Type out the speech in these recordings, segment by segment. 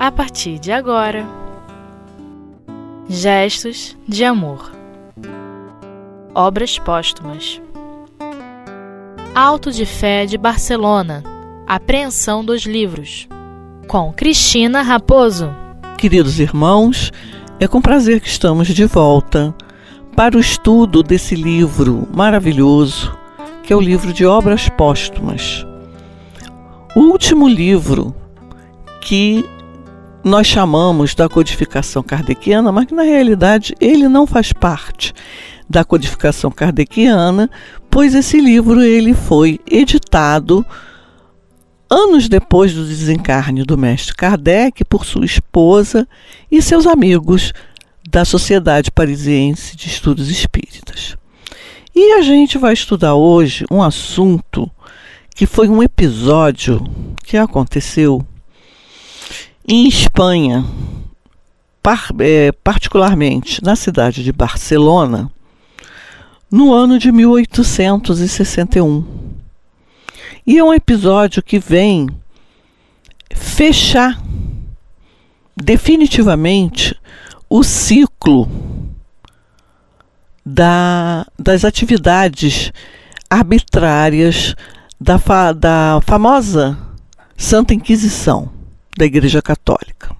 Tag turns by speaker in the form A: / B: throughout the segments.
A: a partir de agora. Gestos de Amor Obras Póstumas Alto de Fé de Barcelona Apreensão dos Livros com Cristina Raposo.
B: Queridos irmãos, é com prazer que estamos de volta para o estudo desse livro maravilhoso, que é o livro de Obras Póstumas. O último livro que nós chamamos da codificação kardeciana, mas que na realidade ele não faz parte da codificação kardeciana, pois esse livro ele foi editado anos depois do desencarne do mestre Kardec por sua esposa e seus amigos da Sociedade Parisiense de Estudos Espíritas. E a gente vai estudar hoje um assunto que foi um episódio que aconteceu em Espanha, par, é, particularmente na cidade de Barcelona, no ano de 1861. E é um episódio que vem fechar definitivamente o ciclo da, das atividades arbitrárias da, fa, da famosa Santa Inquisição da Igreja Católica.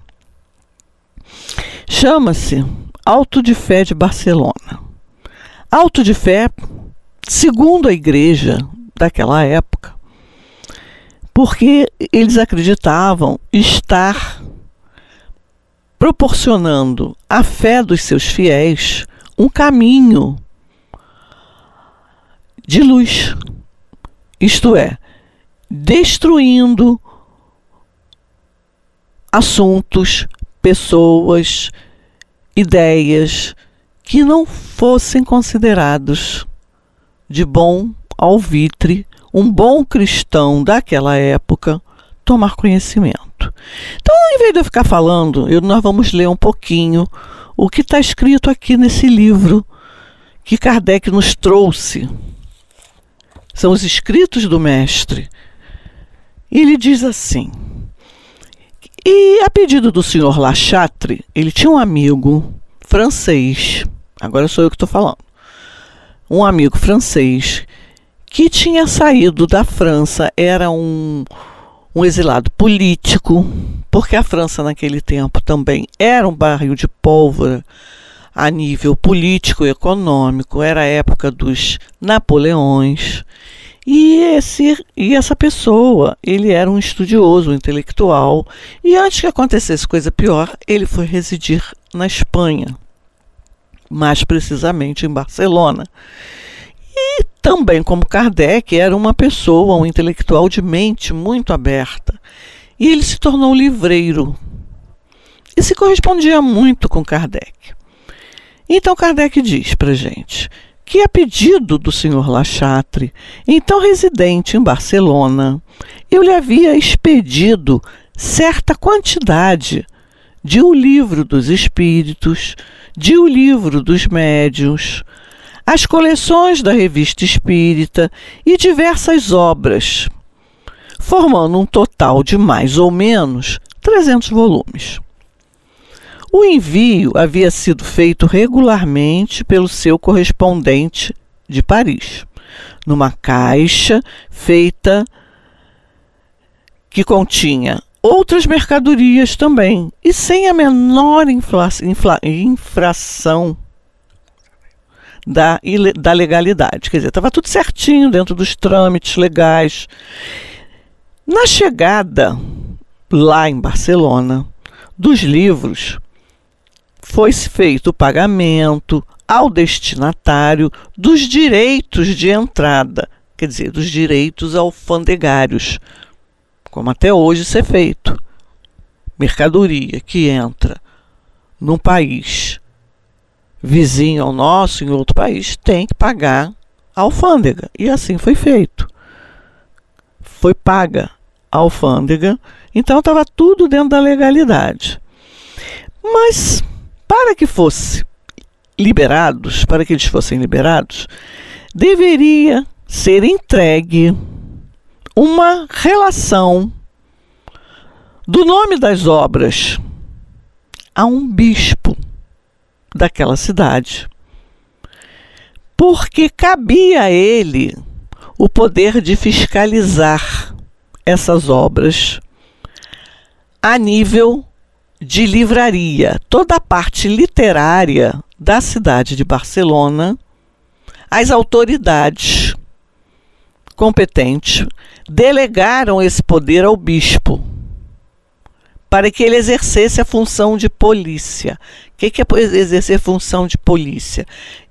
B: Chama-se Alto de Fé de Barcelona. Alto de Fé, segundo a Igreja daquela época, porque eles acreditavam estar proporcionando à fé dos seus fiéis um caminho de luz, isto é, destruindo assuntos, pessoas, ideias que não fossem considerados de bom alvitre, um bom cristão daquela época tomar conhecimento. Então, em vez de eu ficar falando, eu, nós vamos ler um pouquinho o que está escrito aqui nesse livro que Kardec nos trouxe. São os escritos do Mestre. Ele diz assim: E a pedido do senhor Lachatre, ele tinha um amigo francês, agora sou eu que estou falando, um amigo francês que tinha saído da França, era um um exilado político, porque a França naquele tempo também era um barril de pólvora a nível político e econômico, era a época dos Napoleões. E, esse, e essa pessoa, ele era um estudioso, um intelectual, e antes que acontecesse coisa pior, ele foi residir na Espanha, mais precisamente em Barcelona. E também, como Kardec, era uma pessoa, um intelectual de mente muito aberta. E ele se tornou livreiro. E se correspondia muito com Kardec. Então Kardec diz para gente que a pedido do senhor Lachatre, então residente em Barcelona, eu lhe havia expedido certa quantidade de O Livro dos Espíritos, de O Livro dos Médiuns, as coleções da Revista Espírita e diversas obras, formando um total de mais ou menos 300 volumes. O envio havia sido feito regularmente pelo seu correspondente de Paris, numa caixa feita que continha outras mercadorias também, e sem a menor infla, infla, infração da, da legalidade. Quer dizer, estava tudo certinho dentro dos trâmites legais. Na chegada lá em Barcelona dos livros, foi-se feito o pagamento ao destinatário dos direitos de entrada, quer dizer, dos direitos alfandegários, como até hoje isso é feito. Mercadoria que entra num país vizinho ao nosso, em outro país, tem que pagar a alfândega. E assim foi feito. Foi paga a alfândega, então estava tudo dentro da legalidade. Mas para que fosse liberados, para que eles fossem liberados, deveria ser entregue uma relação do nome das obras a um bispo daquela cidade, porque cabia a ele o poder de fiscalizar essas obras a nível de livraria. Toda a parte literária da cidade de Barcelona, as autoridades competentes delegaram esse poder ao bispo para que ele exercesse a função de polícia. O que é exercer função de polícia?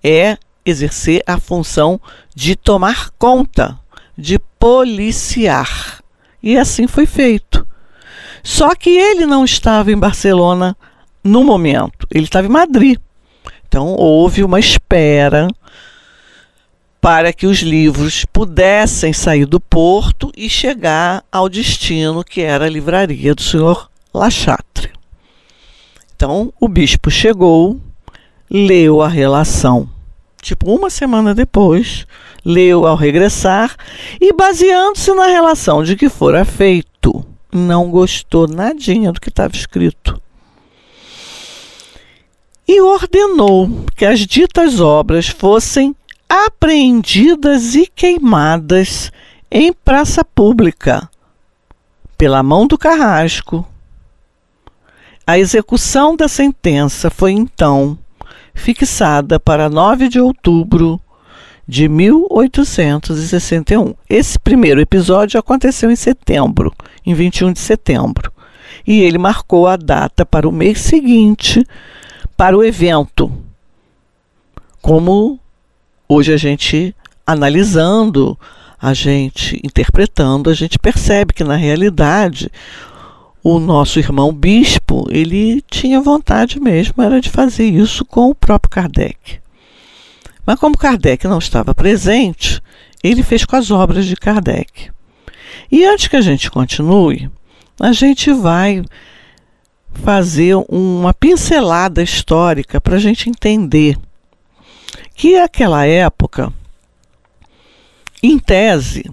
B: É exercer a função de tomar conta, de policiar. E assim foi feito. Só que ele não estava em Barcelona no momento, ele estava em Madrid. Então houve uma espera para que os livros pudessem sair do porto e chegar ao destino que era a livraria do senhor Lachatre. Então o bispo chegou, leu a relação, tipo uma semana depois, leu ao regressar e baseando-se na relação de que fora feito não gostou nadinha do que estava escrito. E ordenou que as ditas obras fossem apreendidas e queimadas em praça pública, pela mão do carrasco. A execução da sentença foi então fixada para 9 de outubro de 1861. Esse primeiro episódio aconteceu em setembro, em 21 de setembro. E ele marcou a data para o mês seguinte para o evento. Como hoje a gente analisando, a gente interpretando, a gente percebe que na realidade o nosso irmão bispo, ele tinha vontade mesmo era de fazer isso com o próprio Kardec. Mas como Kardec não estava presente, ele fez com as obras de Kardec. E antes que a gente continue, a gente vai fazer uma pincelada histórica para a gente entender que naquela época, em tese,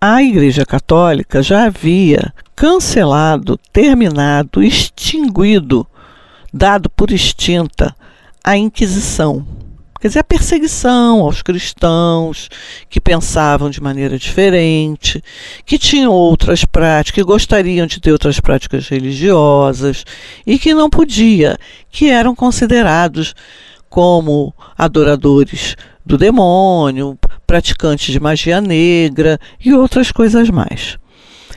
B: a Igreja Católica já havia cancelado, terminado, extinguido, dado por extinta a Inquisição. Quer dizer, a perseguição aos cristãos que pensavam de maneira diferente, que tinham outras práticas, que gostariam de ter outras práticas religiosas e que não podia, que eram considerados como adoradores do demônio, praticantes de magia negra e outras coisas mais.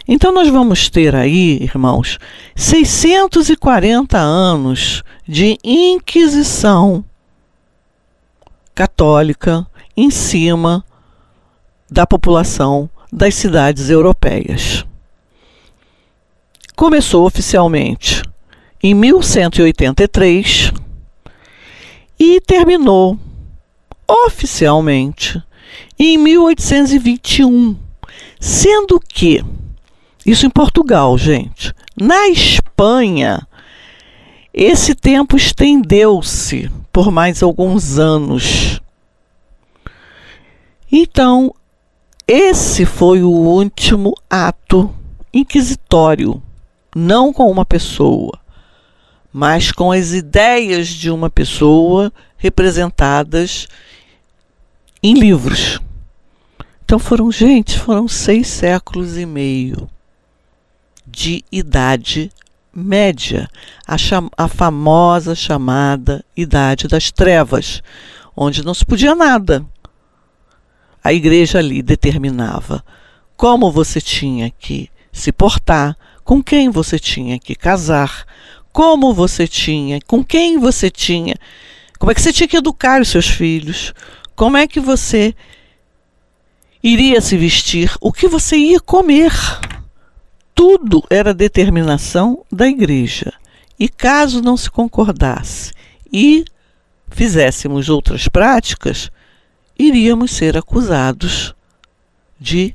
B: Então nós vamos ter aí, irmãos, 640 anos de inquisição católica em cima da população das cidades europeias. Começou oficialmente em 1183 e terminou oficialmente em 1821, sendo que isso em Portugal, gente. Na Espanha, esse tempo estendeu-se por mais alguns anos. Então, esse foi o último ato inquisitório, não com uma pessoa, mas com as ideias de uma pessoa representadas em livros. Então foram, gente, foram seis séculos e meio de idade média, a, a famosa chamada Idade das Trevas, onde não se podia nada. A igreja ali determinava como você tinha que se portar, com quem você tinha que casar, como você tinha, com quem você tinha, como é que você tinha que educar os seus filhos, como é que você iria se vestir, o que você ia comer tudo era determinação da igreja. E caso não se concordasse e fizéssemos outras práticas, iríamos ser acusados de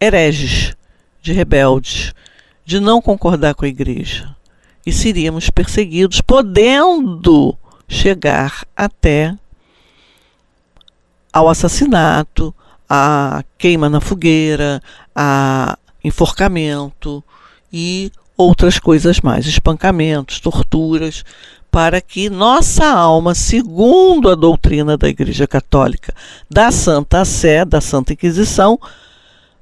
B: hereges, de rebeldes, de não concordar com a igreja. E seríamos perseguidos, podendo chegar até ao assassinato, à queima na fogueira, a enforcamento e outras coisas mais, espancamentos, torturas, para que nossa alma, segundo a doutrina da Igreja Católica, da Santa Sé, da Santa Inquisição,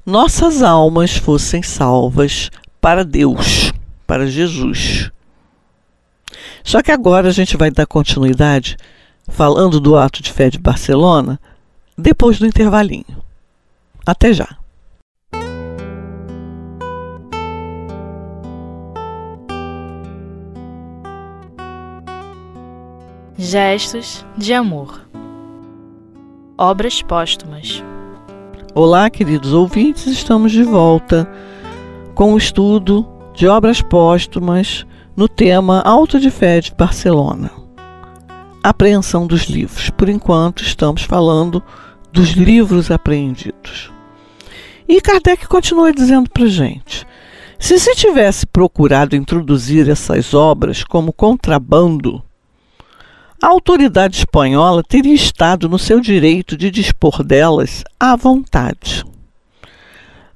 B: nossas almas fossem salvas para Deus, para Jesus. Só que agora a gente vai dar continuidade falando do ato de fé de Barcelona depois do intervalinho. Até já.
A: Gestos de amor. Obras póstumas.
B: Olá, queridos ouvintes, estamos de volta com o estudo de obras póstumas no tema Alto de Fé de Barcelona. Apreensão dos livros. Por enquanto, estamos falando dos livros apreendidos. E Kardec continua dizendo para gente: se se tivesse procurado introduzir essas obras como contrabando, a autoridade espanhola teria estado no seu direito de dispor delas à vontade.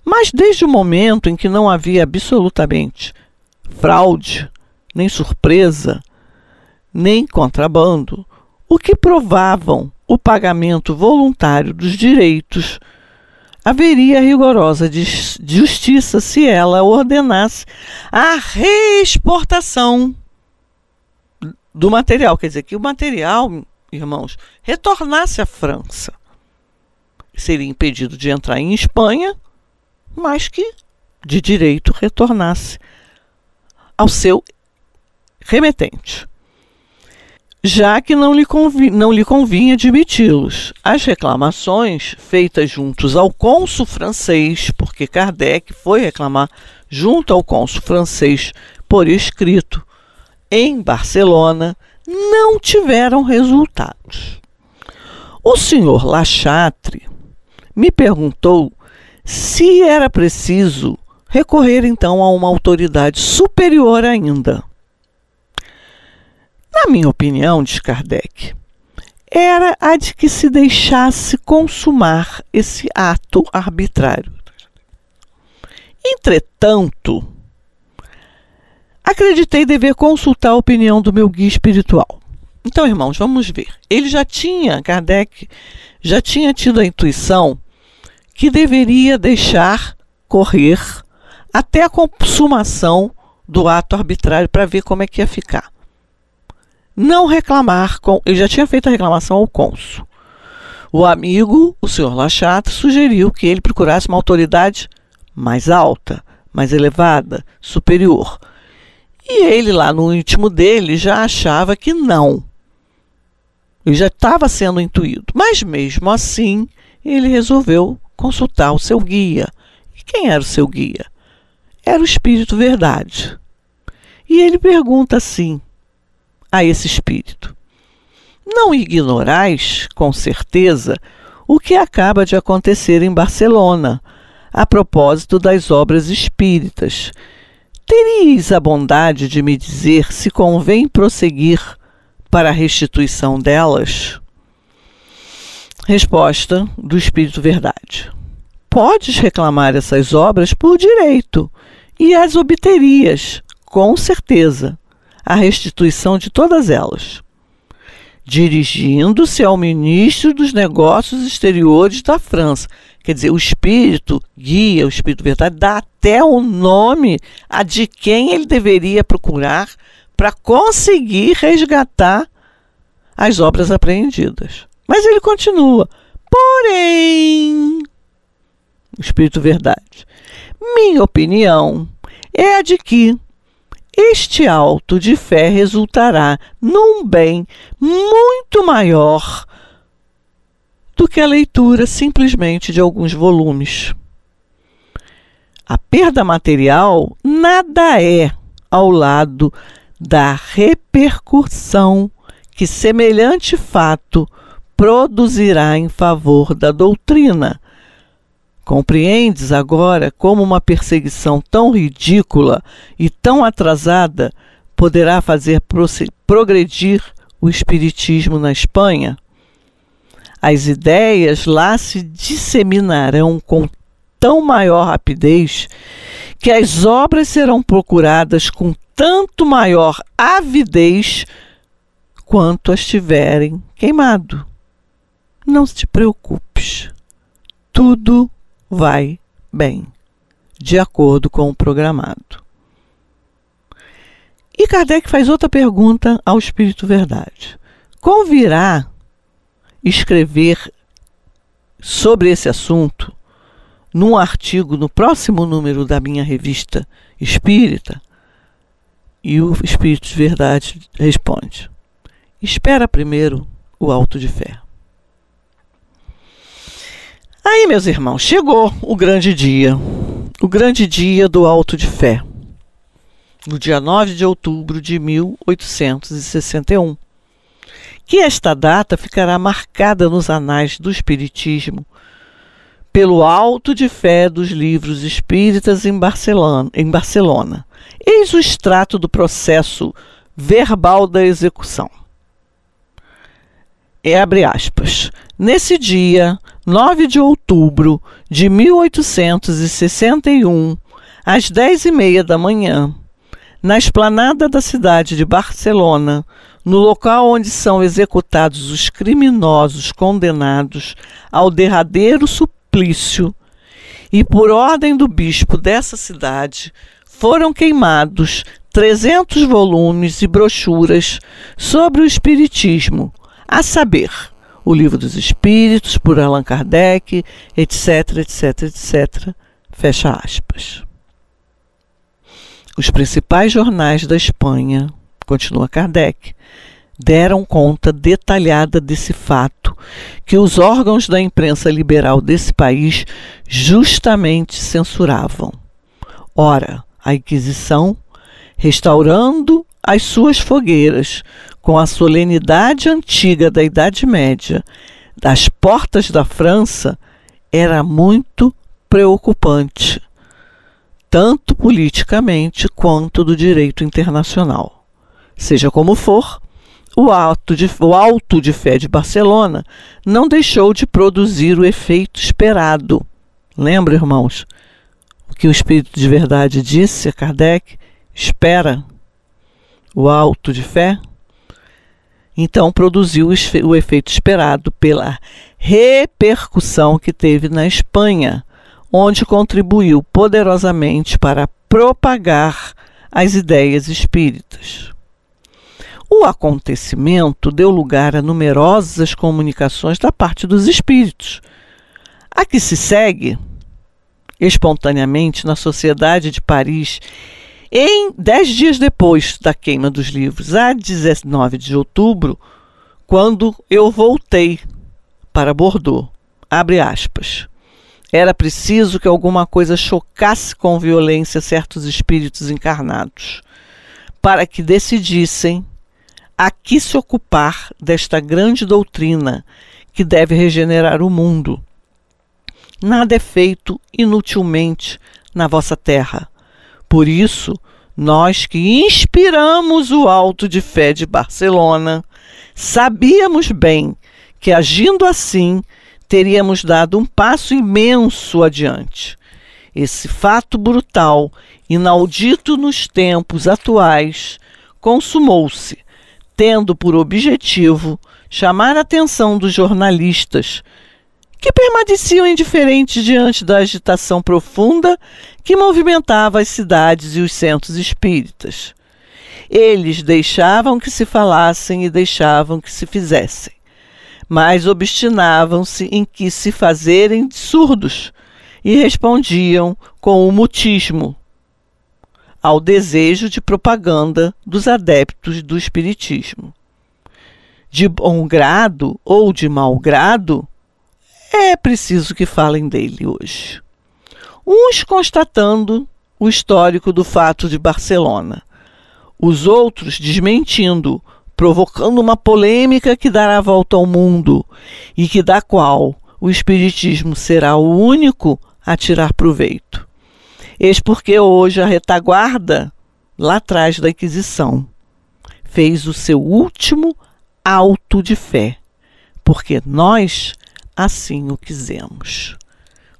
B: Mas desde o momento em que não havia absolutamente fraude, nem surpresa, nem contrabando, o que provavam o pagamento voluntário dos direitos, haveria rigorosa justiça se ela ordenasse a reexportação do material. Quer dizer, que o material, irmãos, retornasse à França. Seria impedido de entrar em Espanha, mas que de direito retornasse ao seu remetente. Já que não lhe, convi não lhe convinha admiti-los. As reclamações feitas juntos ao cônsul francês, porque Kardec foi reclamar junto ao cônsul francês por escrito, em Barcelona não tiveram resultados. O senhor Lachatre me perguntou se era preciso recorrer então a uma autoridade superior ainda. Na minha opinião, diz Kardec, era a de que se deixasse consumar esse ato arbitrário. Entretanto, Acreditei dever consultar a opinião do meu guia espiritual. Então, irmãos, vamos ver. Ele já tinha, Kardec, já tinha tido a intuição que deveria deixar correr até a consumação do ato arbitrário para ver como é que ia ficar. Não reclamar com. Ele já tinha feito a reclamação ao cônsul. O amigo, o senhor Lachata, sugeriu que ele procurasse uma autoridade mais alta, mais elevada, superior. E ele, lá no íntimo dele, já achava que não. Ele já estava sendo intuído. Mas mesmo assim, ele resolveu consultar o seu guia. E quem era o seu guia? Era o Espírito Verdade. E ele pergunta assim a esse Espírito: Não ignorais, com certeza, o que acaba de acontecer em Barcelona, a propósito das obras espíritas Teríeis a bondade de me dizer se convém prosseguir para a restituição delas? Resposta do Espírito Verdade. Podes reclamar essas obras por direito e as obterias, com certeza, a restituição de todas elas. Dirigindo-se ao ministro dos Negócios Exteriores da França, Quer dizer, o espírito guia, o espírito verdade, dá até o nome a de quem ele deveria procurar para conseguir resgatar as obras apreendidas. Mas ele continua. Porém, o espírito verdade, minha opinião é a de que este alto de fé resultará num bem muito maior do que a leitura simplesmente de alguns volumes. A perda material nada é ao lado da repercussão que semelhante fato produzirá em favor da doutrina. Compreendes agora como uma perseguição tão ridícula e tão atrasada poderá fazer progredir o Espiritismo na Espanha? As ideias lá se disseminarão com tão maior rapidez que as obras serão procuradas com tanto maior avidez quanto as tiverem queimado. Não te preocupes, tudo vai bem, de acordo com o programado. E Kardec faz outra pergunta ao Espírito Verdade. Convirá escrever sobre esse assunto num artigo no próximo número da minha revista Espírita? E o Espírito de Verdade responde: Espera primeiro o alto de fé. Aí, meus irmãos, chegou o grande dia, o grande dia do alto de fé, no dia 9 de outubro de 1861. Que esta data ficará marcada nos anais do Espiritismo pelo alto de fé dos livros espíritas em Barcelona. Em Barcelona. Eis o extrato do processo verbal da execução. É, abre aspas. Nesse dia, 9 de outubro de 1861, às dez e meia da manhã, na esplanada da cidade de Barcelona, no local onde são executados os criminosos condenados ao derradeiro suplício, e por ordem do bispo dessa cidade, foram queimados 300 volumes e brochuras sobre o Espiritismo, a saber, o Livro dos Espíritos, por Allan Kardec, etc, etc, etc. Fecha aspas. Os principais jornais da Espanha, continua Kardec, deram conta detalhada desse fato que os órgãos da imprensa liberal desse país justamente censuravam. Ora, a Inquisição, restaurando as suas fogueiras com a solenidade antiga da Idade Média das portas da França, era muito preocupante, tanto politicamente quanto do direito internacional. Seja como for, o alto, de, o alto de fé de Barcelona não deixou de produzir o efeito esperado. Lembra, irmãos, o que o Espírito de Verdade disse a Kardec? Espera. O alto de fé então produziu o efeito esperado pela repercussão que teve na Espanha, onde contribuiu poderosamente para propagar as ideias espíritas. O acontecimento deu lugar a numerosas comunicações da parte dos espíritos. A que se segue, espontaneamente, na Sociedade de Paris em dez dias depois da queima dos livros, a 19 de outubro, quando eu voltei para Bordeaux, abre aspas. Era preciso que alguma coisa chocasse com violência certos espíritos encarnados, para que decidissem a que se ocupar desta grande doutrina que deve regenerar o mundo. Nada é feito inutilmente na vossa terra por isso, nós que inspiramos o Alto de Fé de Barcelona, sabíamos bem que agindo assim teríamos dado um passo imenso adiante. Esse fato brutal, inaudito nos tempos atuais, consumou-se, tendo por objetivo chamar a atenção dos jornalistas que permaneciam indiferentes diante da agitação profunda que movimentava as cidades e os centros espíritas. Eles deixavam que se falassem e deixavam que se fizessem, mas obstinavam-se em que se fazerem surdos e respondiam com o mutismo ao desejo de propaganda dos adeptos do espiritismo. De bom grado ou de mau grado, é preciso que falem dele hoje. Uns constatando o histórico do fato de Barcelona, os outros desmentindo, provocando uma polêmica que dará volta ao mundo e que da qual o espiritismo será o único a tirar proveito. Eis porque hoje a retaguarda, lá atrás da Inquisição, fez o seu último alto de fé, porque nós assim o quisemos.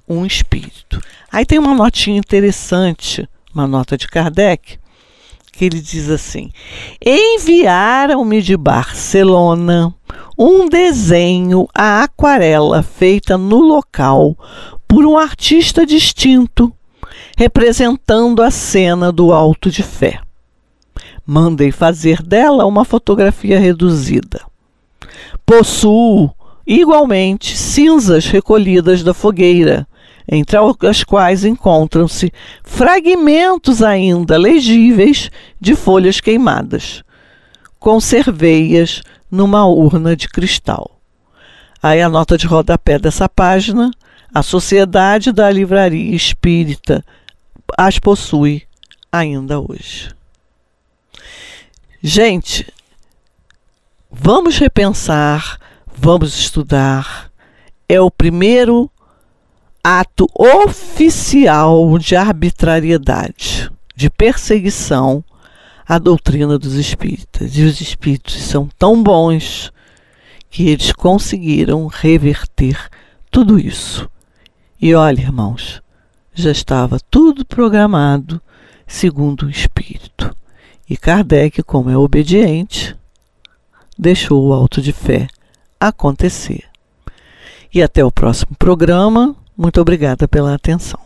B: um espírito. Aí tem uma notinha interessante, uma nota de Kardec, que ele diz assim: Enviaram-me de Barcelona um desenho a aquarela feita no local por um artista distinto, representando a cena do Alto de Fé. Mandei fazer dela uma fotografia reduzida. Possuo, igualmente, cinzas recolhidas da fogueira, entre as quais encontram-se fragmentos ainda legíveis de folhas queimadas. Conservei-as numa urna de cristal. Aí a nota de rodapé dessa página, a Sociedade da Livraria Espírita as possui ainda hoje. Gente, vamos repensar, vamos estudar. É o primeiro ato oficial de arbitrariedade, de perseguição à doutrina dos espíritas. E os espíritos são tão bons que eles conseguiram reverter tudo isso. E olha, irmãos, já estava tudo programado segundo o espírito. E Kardec, como é obediente, deixou o alto de fé acontecer. E até o próximo programa. Muito obrigada pela atenção.